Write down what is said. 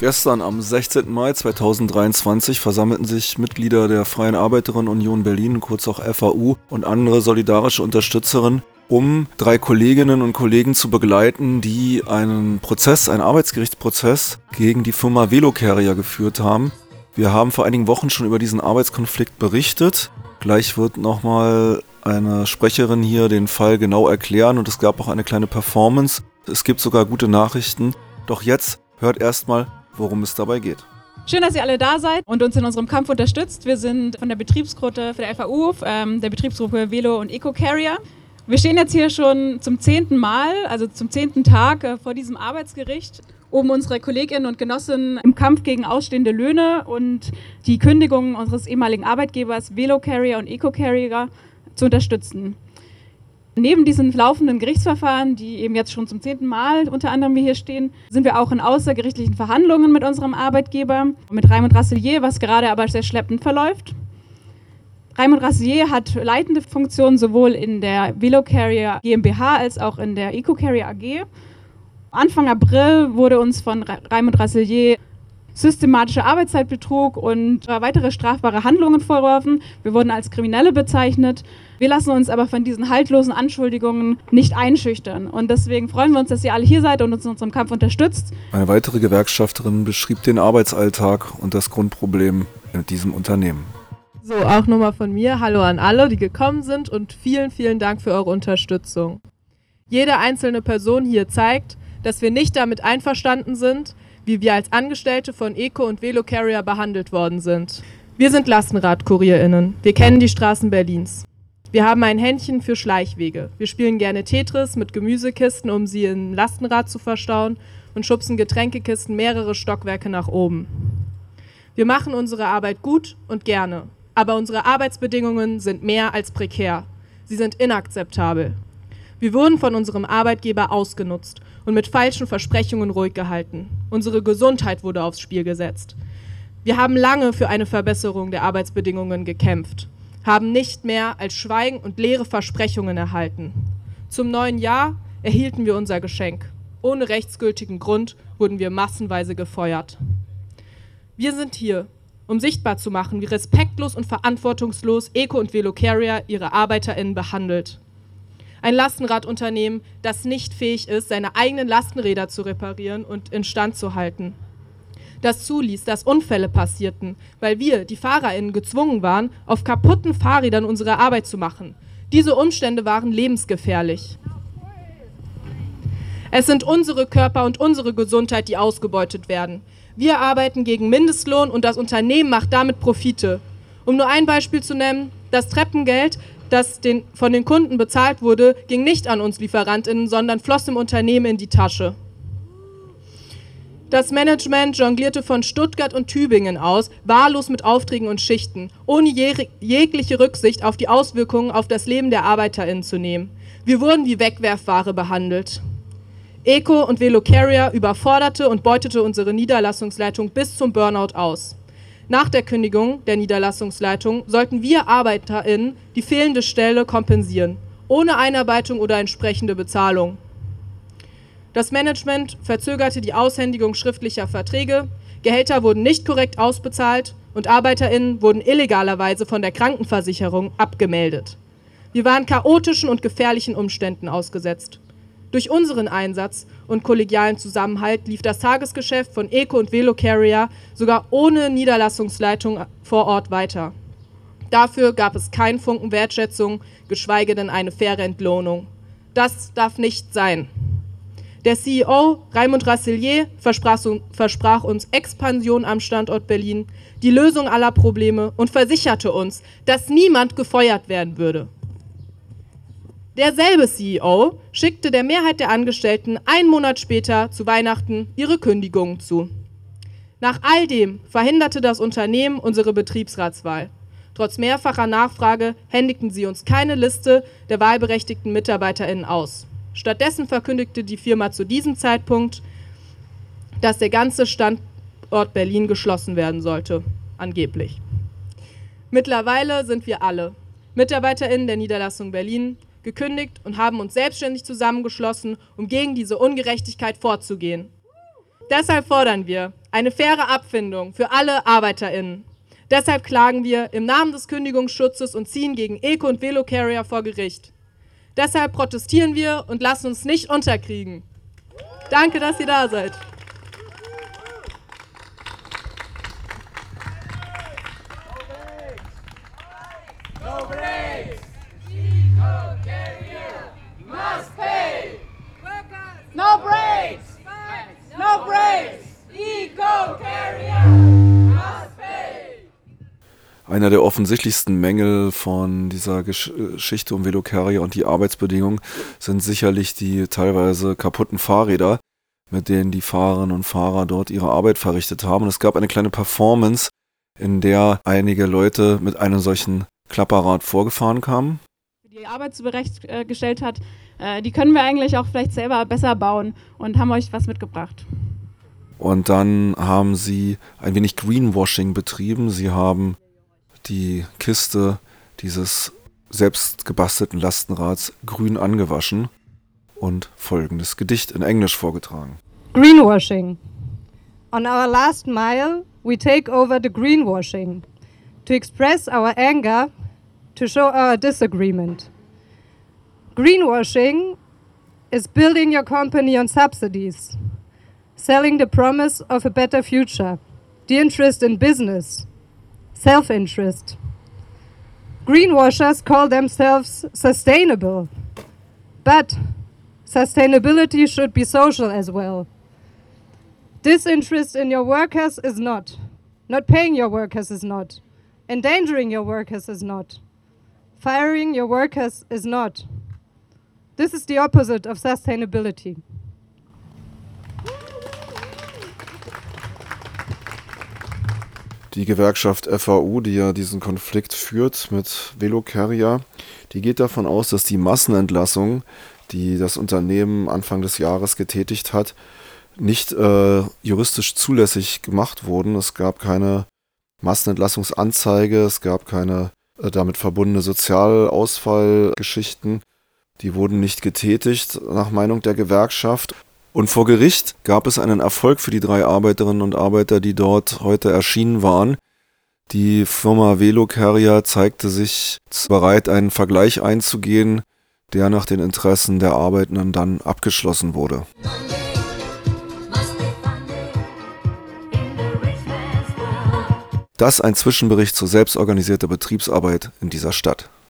Gestern am 16. Mai 2023 versammelten sich Mitglieder der Freien Arbeiterinnen Union Berlin, kurz auch FAU, und andere solidarische Unterstützerinnen, um drei Kolleginnen und Kollegen zu begleiten, die einen Prozess, einen Arbeitsgerichtsprozess gegen die Firma Velocarrier geführt haben. Wir haben vor einigen Wochen schon über diesen Arbeitskonflikt berichtet. Gleich wird nochmal eine Sprecherin hier den Fall genau erklären und es gab auch eine kleine Performance. Es gibt sogar gute Nachrichten. Doch jetzt hört erstmal worum es dabei geht. Schön, dass ihr alle da seid und uns in unserem Kampf unterstützt. Wir sind von der Betriebsgruppe für der FAU, ähm, der Betriebsgruppe Velo und Eco Carrier. Wir stehen jetzt hier schon zum zehnten Mal, also zum zehnten Tag äh, vor diesem Arbeitsgericht, um unsere Kolleginnen und Genossinnen im Kampf gegen ausstehende Löhne und die Kündigungen unseres ehemaligen Arbeitgebers Velo Carrier und Eco Carrier zu unterstützen. Neben diesen laufenden Gerichtsverfahren, die eben jetzt schon zum zehnten Mal unter anderem hier stehen, sind wir auch in außergerichtlichen Verhandlungen mit unserem Arbeitgeber, mit Raimund Rasselier, was gerade aber sehr schleppend verläuft. Raimund Rasselier hat leitende Funktionen sowohl in der Velocarrier GmbH als auch in der EcoCarrier AG. Anfang April wurde uns von Raimund Rasselier systematischer Arbeitszeitbetrug und weitere strafbare Handlungen vorgeworfen. Wir wurden als Kriminelle bezeichnet. Wir lassen uns aber von diesen haltlosen Anschuldigungen nicht einschüchtern. Und deswegen freuen wir uns, dass ihr alle hier seid und uns in unserem Kampf unterstützt. Eine weitere Gewerkschafterin beschrieb den Arbeitsalltag und das Grundproblem in diesem Unternehmen. So, auch nochmal von mir. Hallo an alle, die gekommen sind und vielen, vielen Dank für eure Unterstützung. Jede einzelne Person hier zeigt, dass wir nicht damit einverstanden sind, wie wir als Angestellte von Eco und Velo Carrier behandelt worden sind. Wir sind LastenradkurierInnen. Wir kennen die Straßen Berlins. Wir haben ein Händchen für Schleichwege. Wir spielen gerne Tetris mit Gemüsekisten, um sie im Lastenrad zu verstauen und schubsen Getränkekisten mehrere Stockwerke nach oben. Wir machen unsere Arbeit gut und gerne, aber unsere Arbeitsbedingungen sind mehr als prekär. Sie sind inakzeptabel. Wir wurden von unserem Arbeitgeber ausgenutzt und mit falschen Versprechungen ruhig gehalten. Unsere Gesundheit wurde aufs Spiel gesetzt. Wir haben lange für eine Verbesserung der Arbeitsbedingungen gekämpft, haben nicht mehr als Schweigen und leere Versprechungen erhalten. Zum neuen Jahr erhielten wir unser Geschenk. Ohne rechtsgültigen Grund wurden wir massenweise gefeuert. Wir sind hier, um sichtbar zu machen, wie respektlos und verantwortungslos Eco und Velocarrier ihre ArbeiterInnen behandelt. Ein Lastenradunternehmen, das nicht fähig ist, seine eigenen Lastenräder zu reparieren und instand zu halten. Das zuließ, dass Unfälle passierten, weil wir, die FahrerInnen, gezwungen waren, auf kaputten Fahrrädern unsere Arbeit zu machen. Diese Umstände waren lebensgefährlich. Es sind unsere Körper und unsere Gesundheit, die ausgebeutet werden. Wir arbeiten gegen Mindestlohn und das Unternehmen macht damit Profite. Um nur ein Beispiel zu nennen, das Treppengeld, das den, von den Kunden bezahlt wurde, ging nicht an uns Lieferantinnen, sondern floss dem Unternehmen in die Tasche. Das Management jonglierte von Stuttgart und Tübingen aus, wahllos mit Aufträgen und Schichten, ohne jegliche Rücksicht auf die Auswirkungen auf das Leben der ArbeiterInnen zu nehmen. Wir wurden wie Wegwerfware behandelt. Eco und Velocarrier überforderte und beutete unsere Niederlassungsleitung bis zum Burnout aus. Nach der Kündigung der Niederlassungsleitung sollten wir ArbeiterInnen die fehlende Stelle kompensieren, ohne Einarbeitung oder entsprechende Bezahlung. Das Management verzögerte die Aushändigung schriftlicher Verträge, Gehälter wurden nicht korrekt ausbezahlt und ArbeiterInnen wurden illegalerweise von der Krankenversicherung abgemeldet. Wir waren chaotischen und gefährlichen Umständen ausgesetzt. Durch unseren Einsatz und kollegialen Zusammenhalt lief das Tagesgeschäft von Eco und Velocarrier sogar ohne Niederlassungsleitung vor Ort weiter. Dafür gab es keinen Funken Wertschätzung, geschweige denn eine faire Entlohnung. Das darf nicht sein. Der CEO Raimund Rasselier versprach, versprach, uns Expansion am Standort Berlin, die Lösung aller Probleme und versicherte uns, dass niemand gefeuert werden würde. Derselbe CEO schickte der Mehrheit der Angestellten einen Monat später zu Weihnachten ihre Kündigungen zu. Nach all dem verhinderte das Unternehmen unsere Betriebsratswahl. Trotz mehrfacher Nachfrage händigten sie uns keine Liste der wahlberechtigten MitarbeiterInnen aus. Stattdessen verkündigte die Firma zu diesem Zeitpunkt, dass der ganze Standort Berlin geschlossen werden sollte, angeblich. Mittlerweile sind wir alle MitarbeiterInnen der Niederlassung Berlin gekündigt und haben uns selbstständig zusammengeschlossen, um gegen diese Ungerechtigkeit vorzugehen. Deshalb fordern wir eine faire Abfindung für alle ArbeiterInnen. Deshalb klagen wir im Namen des Kündigungsschutzes und ziehen gegen Eco- und Velocarrier vor Gericht. Deshalb protestieren wir und lassen uns nicht unterkriegen. Danke, dass ihr da seid. Einer der offensichtlichsten Mängel von dieser Gesch Geschichte um Velocarrier und die Arbeitsbedingungen sind sicherlich die teilweise kaputten Fahrräder, mit denen die Fahrerinnen und Fahrer dort ihre Arbeit verrichtet haben. Und es gab eine kleine Performance, in der einige Leute mit einem solchen Klapperrad vorgefahren kamen. Die Arbeit zurechtgestellt hat, äh, die können wir eigentlich auch vielleicht selber besser bauen und haben euch was mitgebracht. Und dann haben sie ein wenig Greenwashing betrieben. Sie haben die Kiste dieses selbst gebastelten Lastenrads grün angewaschen und folgendes Gedicht in Englisch vorgetragen. Greenwashing. On our last mile, we take over the greenwashing to express our anger, to show our disagreement. Greenwashing is building your company on subsidies, selling the promise of a better future, the interest in business, self interest. Greenwashers call themselves sustainable, but sustainability should be social as well. Disinterest in your workers is not. Not paying your workers is not. Endangering your workers is not. Firing your workers is not. This is the opposite of sustainability. Die Gewerkschaft FAU, die ja diesen Konflikt führt mit Velocarrier, die geht davon aus, dass die Massenentlassung, die das Unternehmen Anfang des Jahres getätigt hat, nicht äh, juristisch zulässig gemacht wurden. Es gab keine Massenentlassungsanzeige, es gab keine äh, damit verbundene Sozialausfallgeschichten. Die wurden nicht getätigt nach Meinung der Gewerkschaft. Und vor Gericht gab es einen Erfolg für die drei Arbeiterinnen und Arbeiter, die dort heute erschienen waren. Die Firma Velocarrier zeigte sich bereit, einen Vergleich einzugehen, der nach den Interessen der Arbeitenden dann abgeschlossen wurde. Das ein Zwischenbericht zur selbstorganisierter Betriebsarbeit in dieser Stadt.